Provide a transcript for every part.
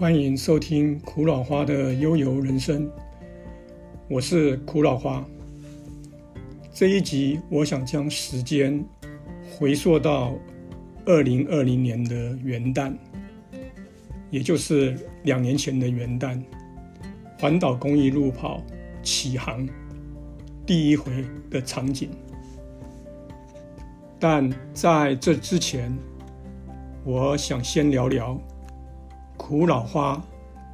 欢迎收听苦老花的悠游人生，我是苦老花。这一集，我想将时间回溯到二零二零年的元旦，也就是两年前的元旦，环岛公益路跑起航第一回的场景。但在这之前，我想先聊聊。苦老花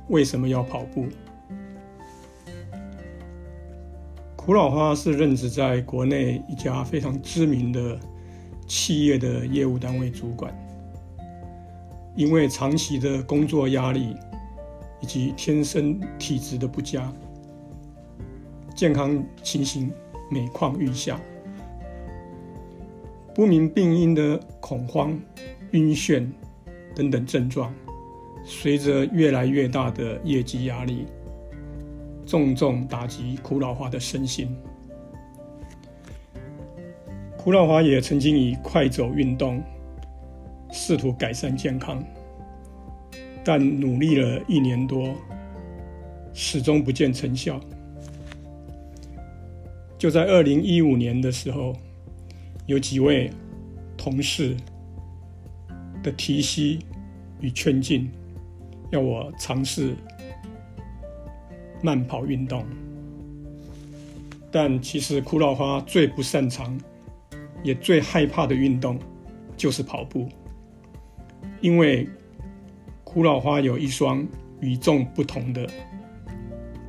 为什么要跑步？苦老花是任职在国内一家非常知名的企业的业务单位主管，因为长期的工作压力以及天生体质的不佳，健康情形每况愈下，不明病因的恐慌、晕眩等等症状。随着越来越大的业绩压力，重重打击苦老华的身心。苦老华也曾经以快走运动试图改善健康，但努力了一年多，始终不见成效。就在二零一五年的时候，有几位同事的提携与劝进。要我尝试慢跑运动，但其实苦老花最不擅长，也最害怕的运动就是跑步，因为苦老花有一双与众不同的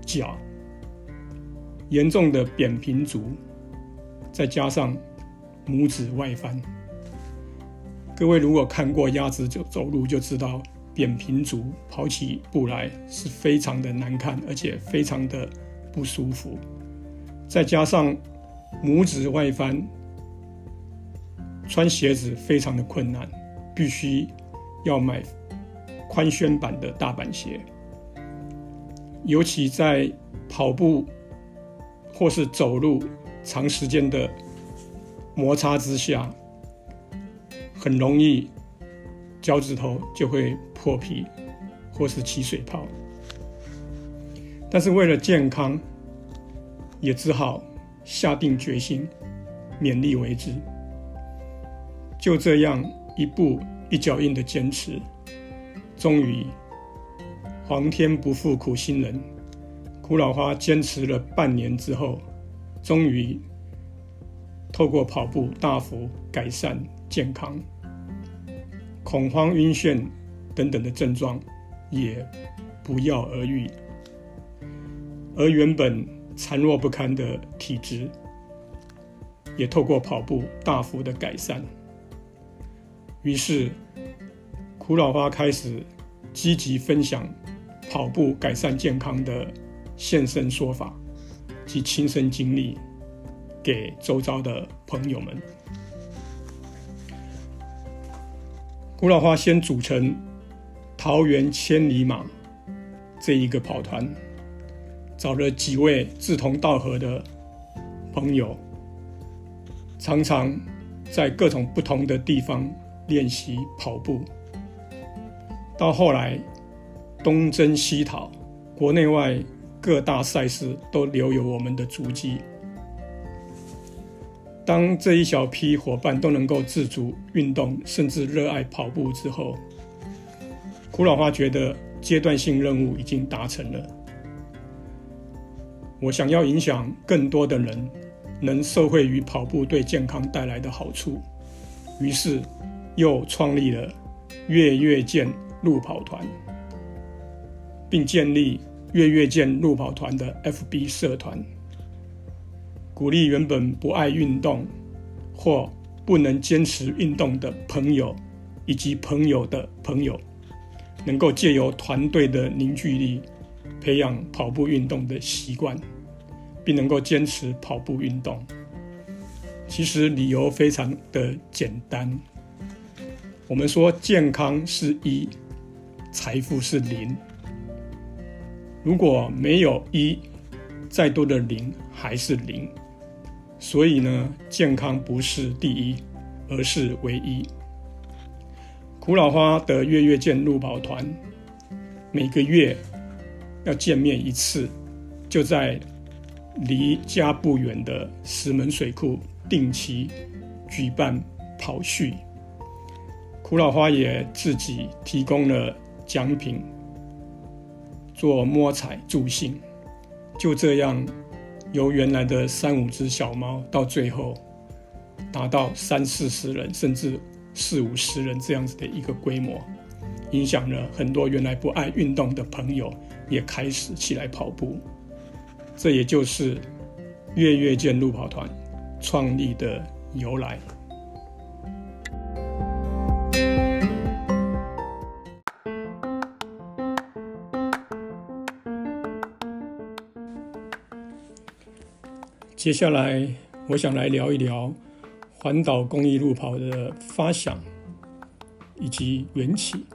脚，严重的扁平足，再加上拇指外翻。各位如果看过鸭子走走路，就知道。扁平足跑起步来是非常的难看，而且非常的不舒服。再加上拇指外翻，穿鞋子非常的困难，必须要买宽楦版的大板鞋。尤其在跑步或是走路长时间的摩擦之下，很容易。脚趾头就会破皮，或是起水泡。但是为了健康，也只好下定决心，勉力为之。就这样一步一脚印的坚持，终于，皇天不负苦心人，苦老花坚持了半年之后，终于透过跑步大幅改善健康。恐慌、晕眩等等的症状也不药而愈，而原本孱弱不堪的体质也透过跑步大幅的改善。于是，苦老花开始积极分享跑步改善健康的现身说法及亲身经历给周遭的朋友们。古老花先组成桃园千里马这一个跑团，找了几位志同道合的朋友，常常在各种不同的地方练习跑步。到后来东征西讨，国内外各大赛事都留有我们的足迹。当这一小批伙伴都能够自主运动，甚至热爱跑步之后，苦老花觉得阶段性任务已经达成了。我想要影响更多的人能受惠于跑步对健康带来的好处，于是又创立了月月健路跑团，并建立月月健路跑团的 FB 社团。鼓励原本不爱运动或不能坚持运动的朋友，以及朋友的朋友，能够借由团队的凝聚力，培养跑步运动的习惯，并能够坚持跑步运动。其实理由非常的简单，我们说健康是一，财富是零。如果没有一，再多的零还是零。所以呢，健康不是第一，而是唯一。苦老花的月月健路跑团，每个月要见面一次，就在离家不远的石门水库定期举办跑序。苦老花也自己提供了奖品做摸彩助兴，就这样由原来的三五只小猫，到最后达到三四十人甚至四五十人这样子的一个规模，影响了很多原来不爱运动的朋友也开始起来跑步。这也就是月月见路跑团创立的由来。接下来，我想来聊一聊环岛公益路跑的发想以及缘起。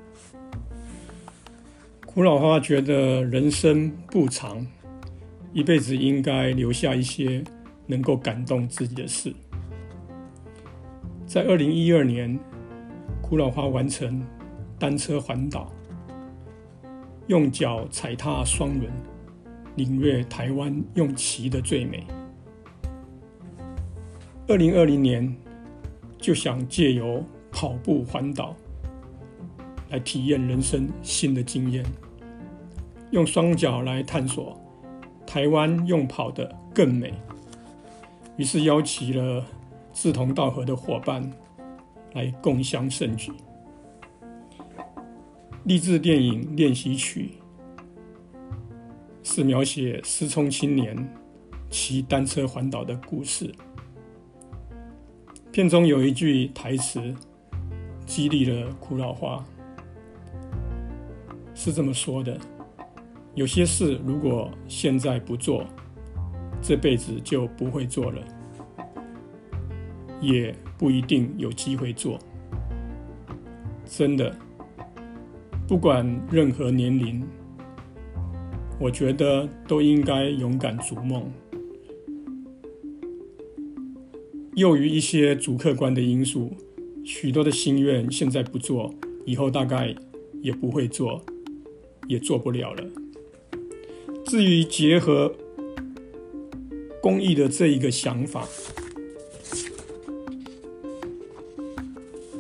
苦老花觉得人生不长，一辈子应该留下一些能够感动自己的事。在二零一二年，苦老花完成单车环岛，用脚踩踏双轮，领略台湾用骑的最美。二零二零年，就想借由跑步环岛来体验人生新的经验，用双脚来探索台湾用跑的更美。于是邀请了志同道合的伙伴来共襄盛举。励志电影练习曲是描写失聪青年骑单车环岛的故事。片中有一句台词激励了苦老花，是这么说的：有些事如果现在不做，这辈子就不会做了，也不一定有机会做。真的，不管任何年龄，我觉得都应该勇敢逐梦。由于一些主客观的因素，许多的心愿现在不做，以后大概也不会做，也做不了了。至于结合公益的这一个想法，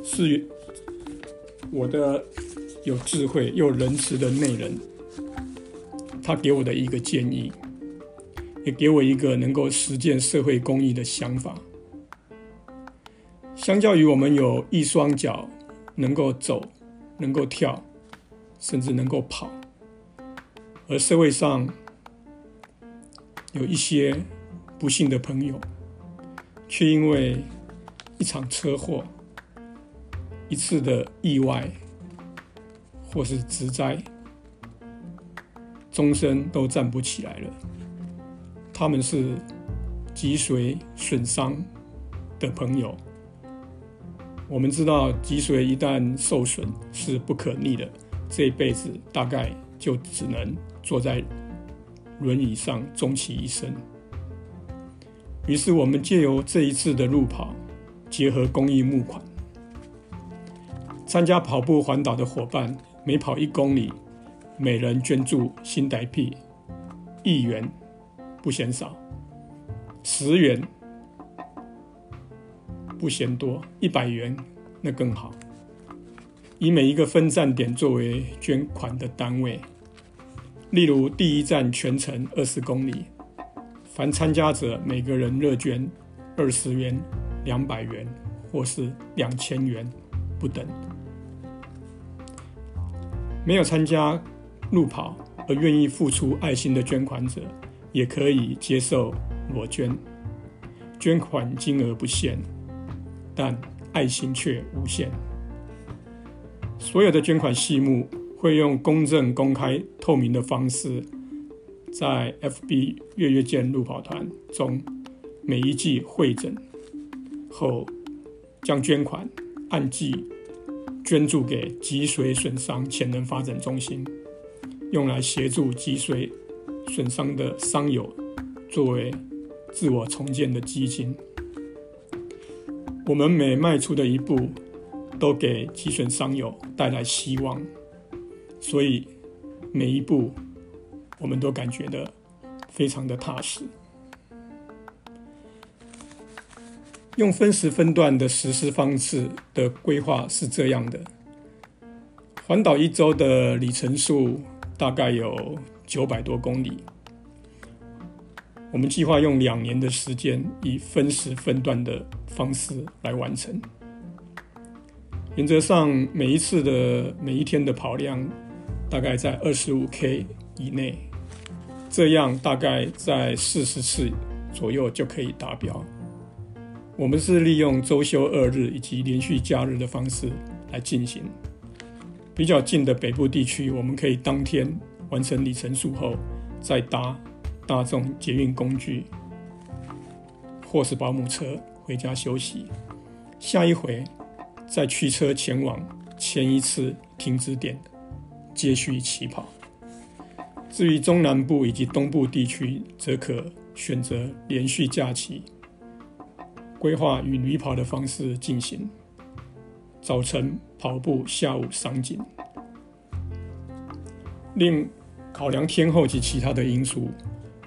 是我的有智慧又仁慈的内人，他给我的一个建议，也给我一个能够实践社会公益的想法。相较于我们有一双脚能够走、能够跳，甚至能够跑，而社会上有一些不幸的朋友，却因为一场车祸、一次的意外或是职灾，终身都站不起来了。他们是脊髓损伤的朋友。我们知道，脊髓一旦受损是不可逆的，这一辈子大概就只能坐在轮椅上终其一生。于是，我们借由这一次的路跑，结合公益募款，参加跑步环岛的伙伴，每跑一公里，每人捐助新台币一元，不嫌少，十元。不嫌多，一百元那更好。以每一个分站点作为捐款的单位，例如第一站全程二十公里，凡参加者每个人热捐二十元、两百元或是两千元不等。没有参加路跑而愿意付出爱心的捐款者，也可以接受裸捐，捐款金额不限。但爱心却无限。所有的捐款细目会用公正、公开、透明的方式，在 FB 月月见路跑团中每一季会诊后，将捐款按季捐助给脊髓损伤潜能发展中心，用来协助脊髓损伤的伤友作为自我重建的基金。我们每迈出的一步，都给脊损商友带来希望，所以每一步我们都感觉的非常的踏实。用分时分段的实施方式的规划是这样的：环岛一周的里程数大概有九百多公里。我们计划用两年的时间，以分时分段的方式来完成。原则上，每一次的每一天的跑量大概在二十五 K 以内，这样大概在四十次左右就可以达标。我们是利用周休二日以及连续假日的方式来进行。比较近的北部地区，我们可以当天完成里程数后再搭。大众捷运工具，或是保姆车回家休息。下一回再驱车前往前一次停止点，接续起跑。至于中南部以及东部地区，则可选择连续假期，规划与旅跑的方式进行。早晨跑步，下午赏景。另考量天候及其他的因素。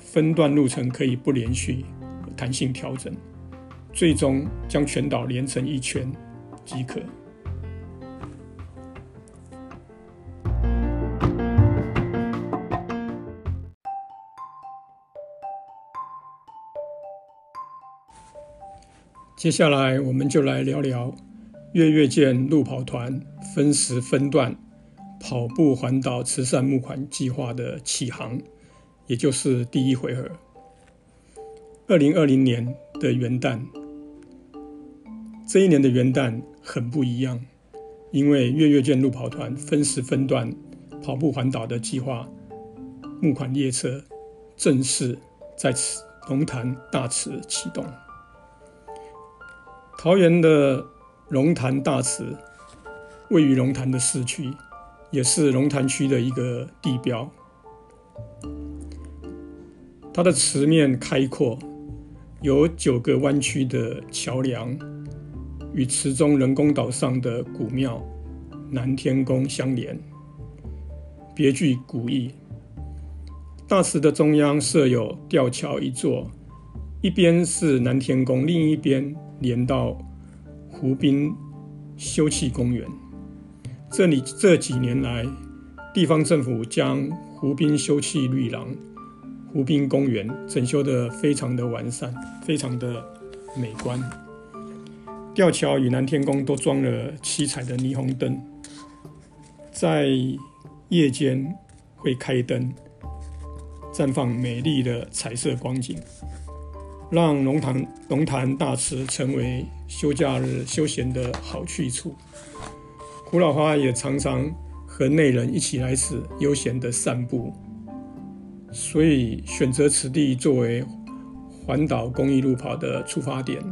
分段路程可以不连续，弹性调整，最终将全岛连成一圈即可。接下来，我们就来聊聊月月见路跑团分时分段跑步环岛慈善募款计划的起航。也就是第一回合，二零二零年的元旦，这一年的元旦很不一样，因为月月见路跑团分时分段跑步环岛的计划募款列车正式在此龙潭大池启动。桃园的龙潭大池位于龙潭的市区，也是龙潭区的一个地标。它的池面开阔，有九个弯曲的桥梁，与池中人工岛上的古庙南天宫相连，别具古意。大池的中央设有吊桥一座，一边是南天宫，另一边连到湖滨休憩公园。这里这几年来，地方政府将湖滨休憩绿廊。湖滨公园整修的非常的完善，非常的美观。吊桥与南天宫都装了七彩的霓虹灯，在夜间会开灯，绽放美丽的彩色光景，让龙潭龙潭大池成为休假日休闲的好去处。古老花也常常和内人一起来此悠闲的散步。所以选择此地作为环岛公益路跑的出发点，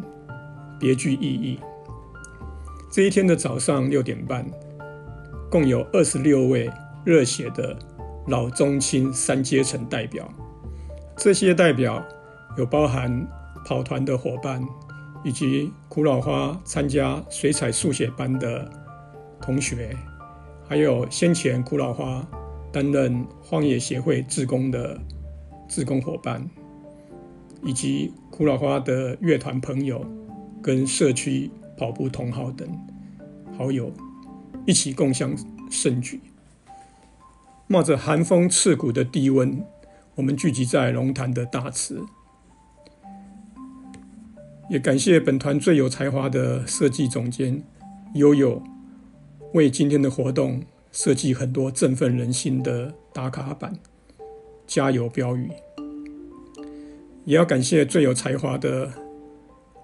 别具意义。这一天的早上六点半，共有二十六位热血的老中青三阶层代表。这些代表有包含跑团的伙伴，以及苦老花参加水彩速写班的同学，还有先前苦老花。担任荒野协会志工的志工伙伴，以及苦老花的乐团朋友跟社区跑步同好等好友，一起共襄盛举。冒着寒风刺骨的低温，我们聚集在龙潭的大池。也感谢本团最有才华的设计总监悠悠，为今天的活动。设计很多振奋人心的打卡板、加油标语，也要感谢最有才华的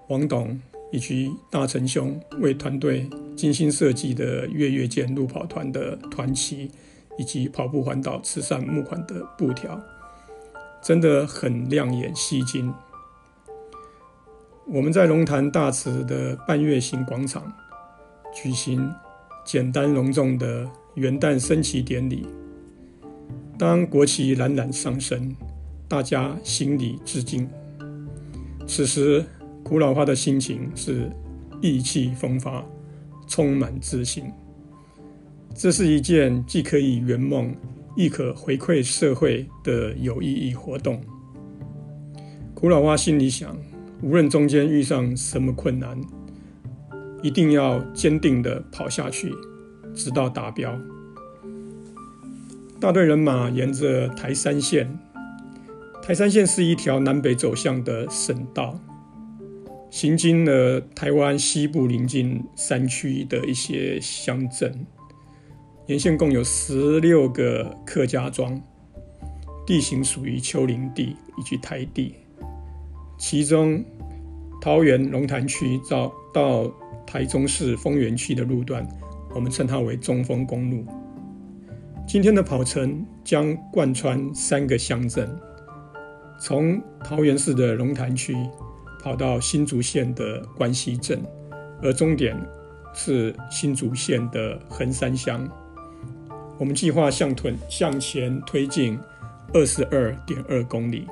王董以及大成兄为团队精心设计的月月见路跑团的团旗以及跑步环岛慈善募款的布条，真的很亮眼吸睛。我们在龙潭大池的半月形广场举行简单隆重的。元旦升旗典礼，当国旗冉冉上升，大家心里致敬。此时，古老花的心情是意气风发，充满自信。这是一件既可以圆梦，亦可回馈社会的有意义活动。古老蛙心里想，无论中间遇上什么困难，一定要坚定的跑下去，直到达标。大队人马沿着台山线，台山线是一条南北走向的省道，行经了台湾西部邻近山区的一些乡镇。沿线共有十六个客家庄，地形属于丘陵地以及台地。其中，桃园龙潭区到到台中市丰原区的路段，我们称它为中丰公路。今天的跑程将贯穿三个乡镇，从桃园市的龙潭区跑到新竹县的关西镇，而终点是新竹县的横山乡。我们计划向屯向前推进二十二点二公里。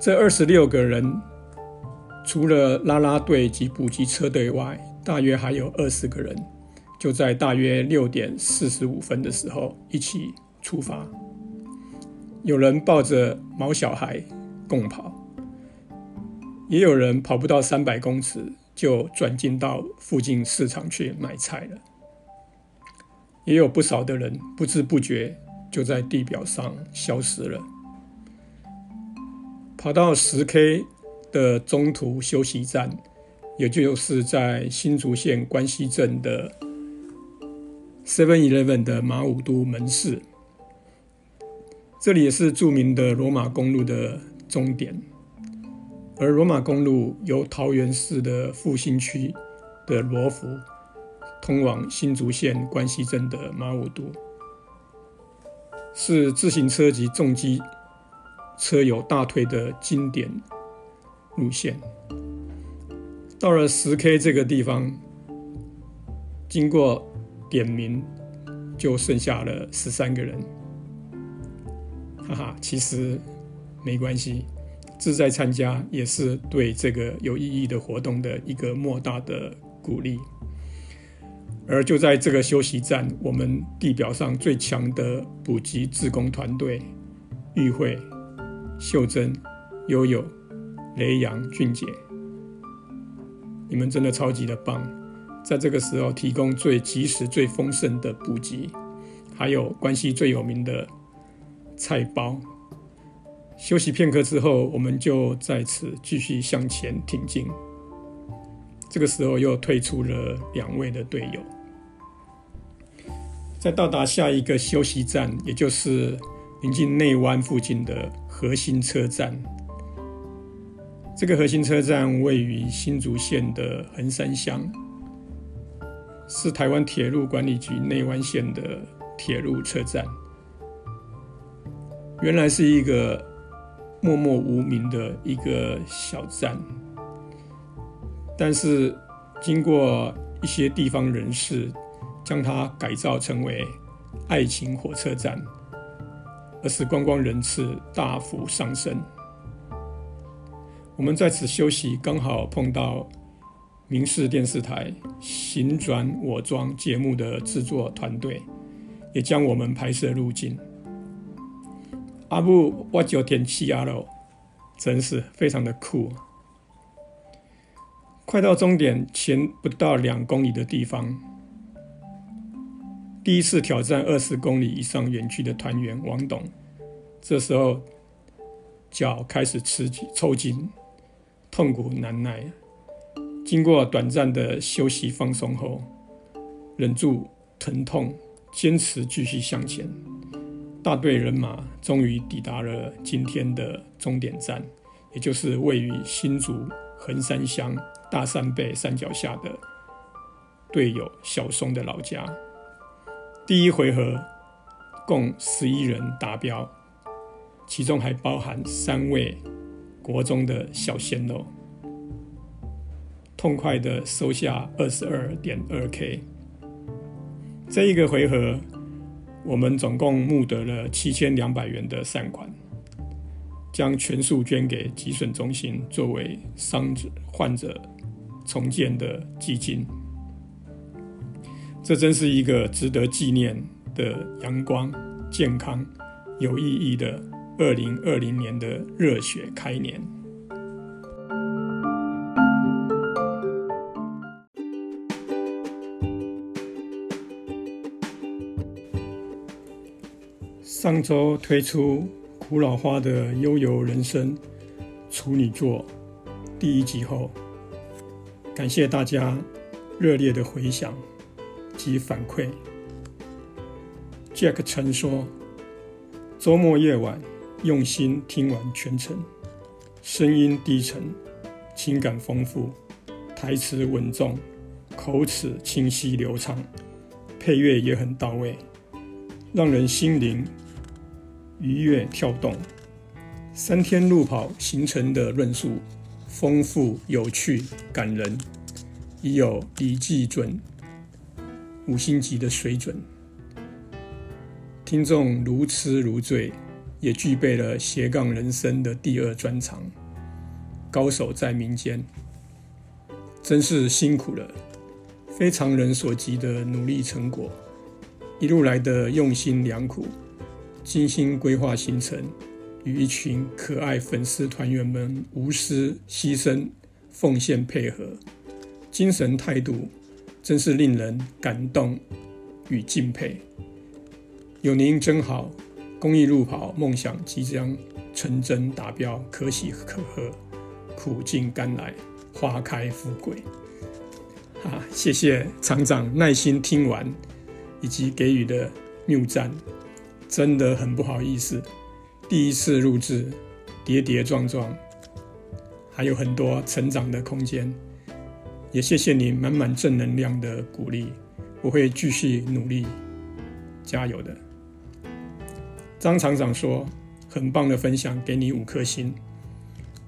这二十六个人，除了拉拉队及补给车队外，大约还有二十个人，就在大约六点四十五分的时候一起出发。有人抱着毛小孩共跑，也有人跑不到三百公尺。就转进到附近市场去买菜了，也有不少的人不知不觉就在地表上消失了。跑到十 K 的中途休息站，也就是在新竹县关西镇的 Seven Eleven 的马武都门市，这里也是著名的罗马公路的终点。而罗马公路由桃园市的复兴区的罗浮通往新竹县关西镇的马武都，是自行车及重机车友大推的经典路线。到了十 K 这个地方，经过点名，就剩下了十三个人。哈哈，其实没关系。志在参加，也是对这个有意义的活动的一个莫大的鼓励。而就在这个休息站，我们地表上最强的补给自工团队——玉慧、秀珍、悠悠、雷阳、俊杰，你们真的超级的棒！在这个时候提供最及时、最丰盛的补给，还有关系最有名的菜包。休息片刻之后，我们就再次继续向前挺进。这个时候又退出了两位的队友。在到达下一个休息站，也就是临近内湾附近的核心车站。这个核心车站位于新竹县的横山乡，是台湾铁路管理局内湾线的铁路车站。原来是一个。默默无名的一个小站，但是经过一些地方人士将它改造成为爱情火车站，而使观光人次大幅上升。我们在此休息，刚好碰到民视电视台《行转我庄》节目的制作团队，也将我们拍摄入境。阿布，我就天气啊喽，真是非常的酷。快到终点前不到两公里的地方，第一次挑战二十公里以上远距的团员王董，这时候脚开始吃抽筋，痛苦难耐。经过短暂的休息放松后，忍住疼痛，坚持继续向前。大队人马终于抵达了今天的终点站，也就是位于新竹横山乡大山背山脚下的队友小松的老家。第一回合共十一人达标，其中还包含三位国中的小鲜肉，痛快的收下二十二点二 K。这一个回合。我们总共募得了七千两百元的善款，将全数捐给急损中心，作为伤者患者重建的基金。这真是一个值得纪念的阳光、健康、有意义的二零二零年的热血开年。上周推出《古老花的悠游人生》处女作第一集后，感谢大家热烈的回响。及反馈。Jack 曾说：“周末夜晚用心听完全程，声音低沉，情感丰富，台词稳重，口齿清晰流畅，配乐也很到位，让人心灵愉悦跳动。三天路跑形成的论述丰富有趣感人，已有笔记准。”五星级的水准，听众如痴如醉，也具备了斜杠人生的第二专长。高手在民间，真是辛苦了，非常人所及的努力成果，一路来的用心良苦，精心规划行程，与一群可爱粉丝团员们无私牺牲、奉献配合，精神态度。真是令人感动与敬佩。有您真好，公益路跑梦想即将成真达标，可喜可贺，苦尽甘来，花开富贵。啊，谢谢厂长耐心听完以及给予的谬赞，真的很不好意思，第一次录制，跌跌撞撞，还有很多成长的空间。也谢谢你满满正能量的鼓励，我会继续努力，加油的。张厂长说：“很棒的分享，给你五颗星。”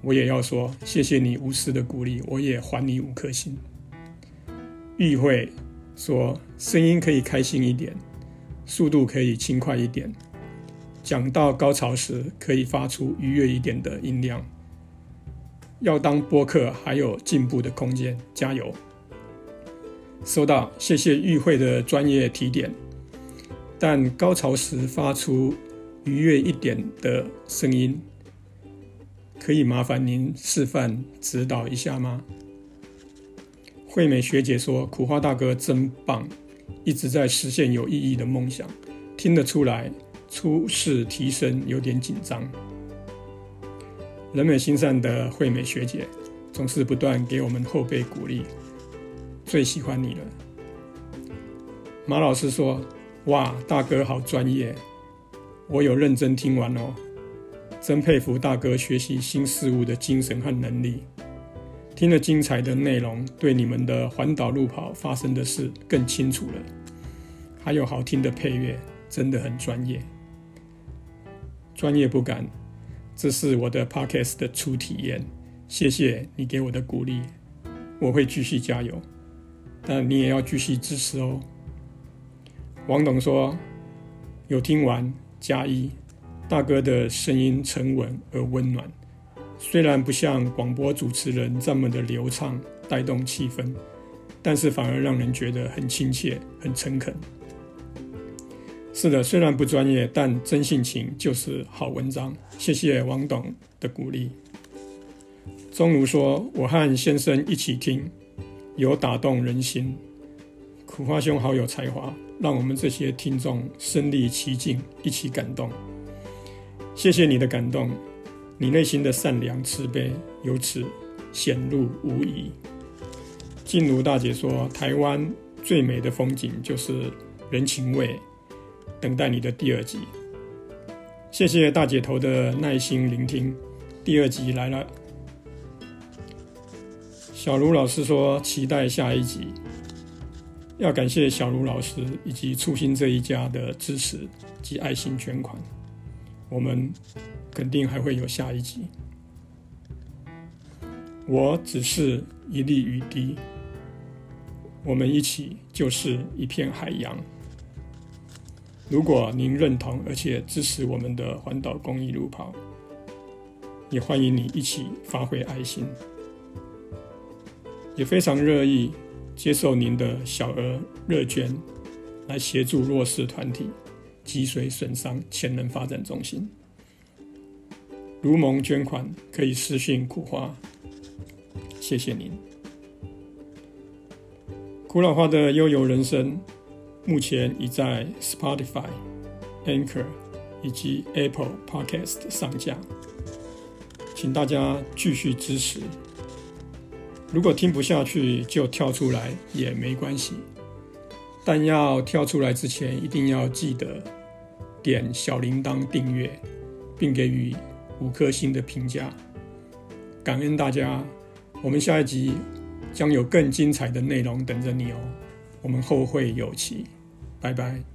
我也要说，谢谢你无私的鼓励，我也还你五颗星。玉慧说：“声音可以开心一点，速度可以轻快一点，讲到高潮时可以发出愉悦一点的音量。”要当播客还有进步的空间，加油！收到，谢谢与会的专业提点。但高潮时发出愉悦一点的声音，可以麻烦您示范指导一下吗？惠美学姐说：“苦花大哥真棒，一直在实现有意义的梦想，听得出来初试提升有点紧张。”人美心善的惠美学姐，总是不断给我们后辈鼓励，最喜欢你了。马老师说：“哇，大哥好专业，我有认真听完哦，真佩服大哥学习新事物的精神和能力。听了精彩的内容，对你们的环岛路跑发生的事更清楚了。还有好听的配乐，真的很专业，专业不敢。”这是我的 podcast 的初体验，谢谢你给我的鼓励，我会继续加油，但你也要继续支持哦。王董说：“有听完加一，大哥的声音沉稳而温暖，虽然不像广播主持人这么的流畅带动气氛，但是反而让人觉得很亲切、很诚恳。”是的，虽然不专业，但真性情就是好文章。谢谢王董的鼓励。钟如说：“我和先生一起听，有打动人心。苦花兄好有才华，让我们这些听众身临其境，一起感动。谢谢你的感动，你内心的善良慈悲由此显露无遗。”静茹大姐说：“台湾最美的风景就是人情味。”等待你的第二集，谢谢大姐头的耐心聆听。第二集来了，小卢老师说期待下一集。要感谢小卢老师以及初心这一家的支持及爱心捐款，我们肯定还会有下一集。我只是一粒雨滴，我们一起就是一片海洋。如果您认同而且支持我们的环岛公益路跑，也欢迎你一起发挥爱心，也非常乐意接受您的小额热捐，来协助弱势团体、脊髓损伤潜能发展中心。如蒙捐款可以私信苦花，谢谢您。苦老花的悠游人生目前已在 Spotify、Anchor 以及 Apple Podcast 上架，请大家继续支持。如果听不下去就跳出来也没关系，但要跳出来之前一定要记得点小铃铛订阅，并给予五颗星的评价。感恩大家，我们下一集将有更精彩的内容等着你哦。我们后会有期，拜拜。